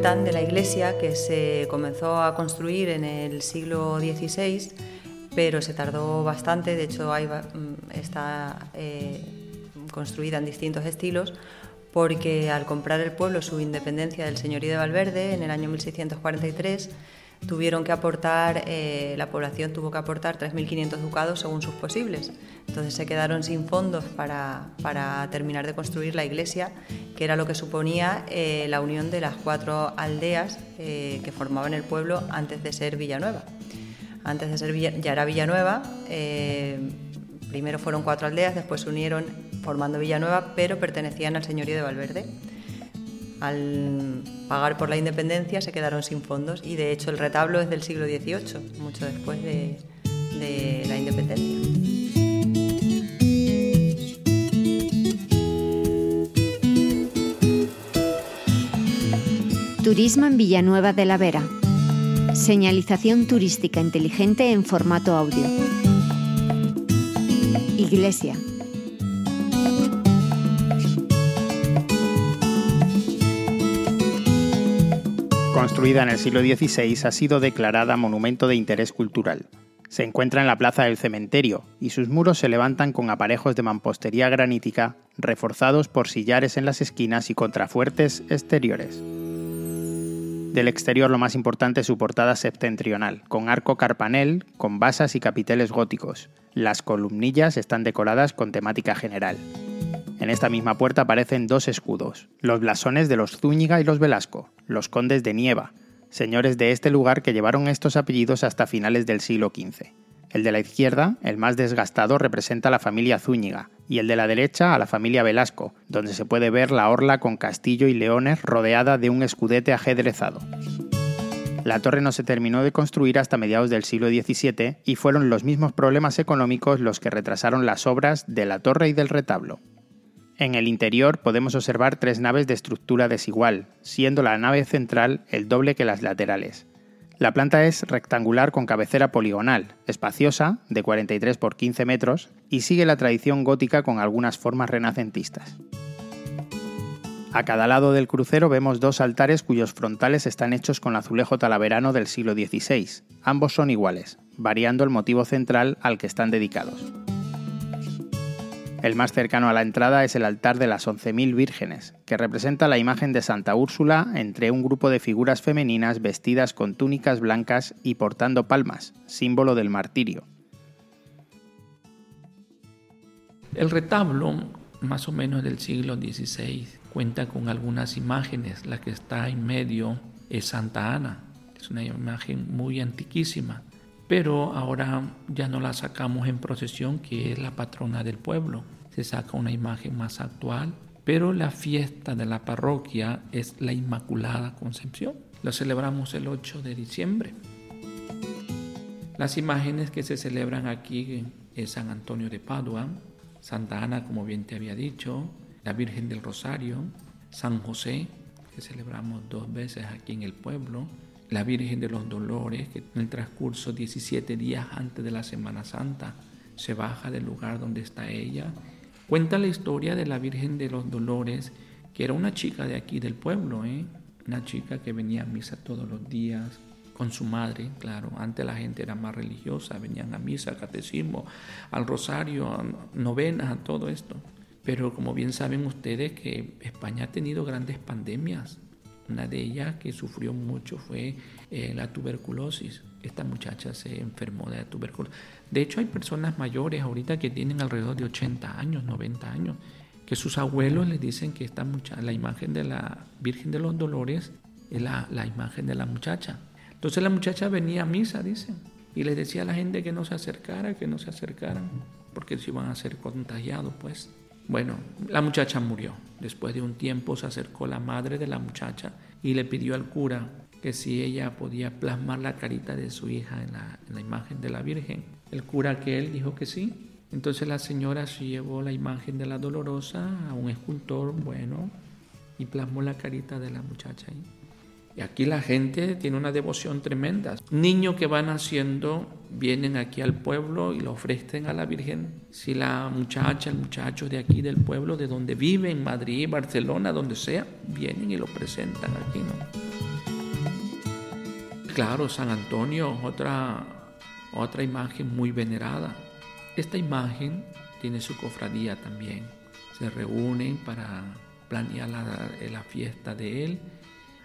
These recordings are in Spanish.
de la iglesia que se comenzó a construir en el siglo XVI, pero se tardó bastante, de hecho mm, está eh, construida en distintos estilos, porque al comprar el pueblo su independencia del señorío de Valverde en el año 1643, tuvieron que aportar, eh, la población tuvo que aportar 3.500 ducados según sus posibles. Entonces se quedaron sin fondos para, terminar de construir la iglesia, que era lo que suponía eh, la unión de las cuatro aldeas eh, que formaban el pueblo antes de ser Villanueva. Antes de ser ya era Villanueva, primero fueron cuatro aldeas, después se unieron formando Villanueva, pero pertenecían al señorío de Valverde al pagar por la independencia se quedaron sin fondos y de hecho el retablo es del siglo XVIII, mucho después de, la independencia. Turismo en Villanueva de la Vera. Señalización turística inteligente en formato audio. Iglesia. Construida en el siglo XVI, ha sido declarada Monumento de Interés Cultural. Se encuentra en la plaza del cementerio y sus muros se levantan con aparejos de mampostería granítica reforzados por sillares en las esquinas y contrafuertes exteriores. Del exterior lo más importante es su portada septentrional, con arco carpanel, con basas y capiteles góticos. Las columnillas están decoradas con temática general. En esta misma puerta aparecen dos escudos, los blasones de los Zúñiga y los Velasco, los condes de Nieva, señores de este lugar que llevaron estos apellidos hasta finales del siglo XV. El de la izquierda, el más desgastado, representa a la familia Zúñiga, y el de la derecha a la familia Velasco, donde se puede ver la orla con castillo y leones rodeada de un escudete ajedrezado. La torre no se terminó de construir hasta mediados del siglo XVII y fueron los mismos problemas económicos los que retrasaron las obras de la torre y del retablo. En el interior podemos observar tres naves de estructura desigual, siendo la nave central el doble que las laterales. La planta es rectangular con cabecera poligonal, espaciosa, de 43 por 15 metros, y sigue la tradición gótica con algunas formas renacentistas. A cada lado del crucero vemos dos altares cuyos frontales están hechos con azulejo talaverano del siglo XVI. Ambos son iguales, variando el motivo central al que están dedicados. El más cercano a la entrada es el altar de las 11.000 vírgenes, que representa la imagen de Santa Úrsula entre un grupo de figuras femeninas vestidas con túnicas blancas y portando palmas, símbolo del martirio. El retablo, más o menos del siglo XVI, cuenta con algunas imágenes. La que está en medio es Santa Ana, es una imagen muy antiquísima pero ahora ya no la sacamos en procesión, que es la patrona del pueblo. Se saca una imagen más actual, pero la fiesta de la parroquia es la Inmaculada Concepción. Lo celebramos el 8 de diciembre. Las imágenes que se celebran aquí es San Antonio de Padua, Santa Ana, como bien te había dicho, la Virgen del Rosario, San José, que celebramos dos veces aquí en el pueblo, la Virgen de los Dolores, que en el transcurso 17 días antes de la Semana Santa se baja del lugar donde está ella. Cuenta la historia de la Virgen de los Dolores, que era una chica de aquí del pueblo, ¿eh? una chica que venía a misa todos los días con su madre, claro, antes la gente era más religiosa, venían a misa, catecismo, al rosario, a novenas, a todo esto. Pero como bien saben ustedes que España ha tenido grandes pandemias, una de ellas que sufrió mucho fue eh, la tuberculosis. Esta muchacha se enfermó de la tuberculosis. De hecho, hay personas mayores ahorita que tienen alrededor de 80 años, 90 años, que sus abuelos les dicen que esta muchacha, la imagen de la Virgen de los Dolores es la, la imagen de la muchacha. Entonces la muchacha venía a misa, dicen, y les decía a la gente que no se acercara, que no se acercaran, porque se iban a ser contagiados, pues. Bueno, la muchacha murió. Después de un tiempo se acercó la madre de la muchacha y le pidió al cura que si ella podía plasmar la carita de su hija en la, imagen de la Virgen. El cura que dijo que sí. Entonces la señora se llevó la imagen de la dolorosa a un escultor, bueno, y plasmó la carita de la muchacha ahí. Y aquí la gente tiene una devoción tremenda. Niños que van haciendo vienen aquí al pueblo y lo ofrecen a la Virgen. Si la muchacha, el muchacho de aquí del pueblo, de donde vive, en Madrid, Barcelona, donde sea, vienen y lo presentan aquí, ¿no? Claro, San Antonio, otra, otra imagen muy venerada. Esta imagen tiene su cofradía también. Se reúnen para planear la, fiesta de él.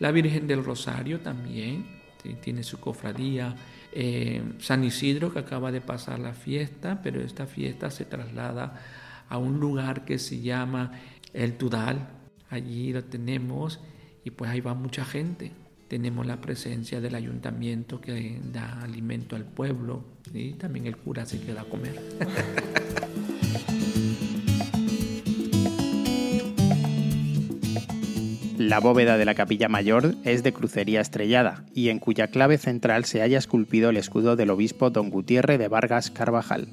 La Virgen del Rosario también tiene su cofradía. Eh, San Isidro que acaba de pasar la fiesta, pero esta fiesta se traslada a un lugar que se llama el Tudal. Allí lo tenemos y pues ahí va mucha gente. Tenemos la presencia del ayuntamiento que da alimento al pueblo y también el cura se queda a comer. La bóveda de la capilla mayor es de crucería estrellada y en cuya clave central se halla esculpido el escudo del obispo don Gutiérrez de Vargas Carvajal.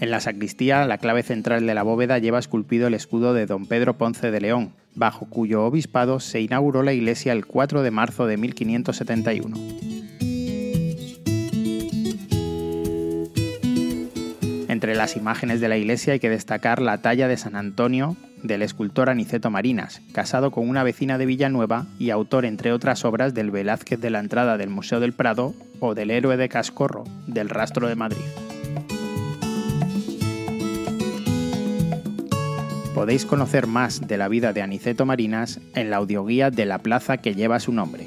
En la sacristía, la clave central de la bóveda lleva esculpido el escudo de don Pedro Ponce de León, bajo cuyo obispado se inauguró la iglesia el 4 de marzo de 1571. Entre las imágenes de la iglesia hay que destacar la talla de San Antonio del escultor Aniceto Marinas, casado con una vecina de Villanueva y autor, entre otras obras, del Velázquez de la entrada del Museo del Prado o del Héroe de Cascorro, del Rastro de Madrid. Podéis conocer más de la vida de Aniceto Marinas en la audioguía de la plaza que lleva su nombre.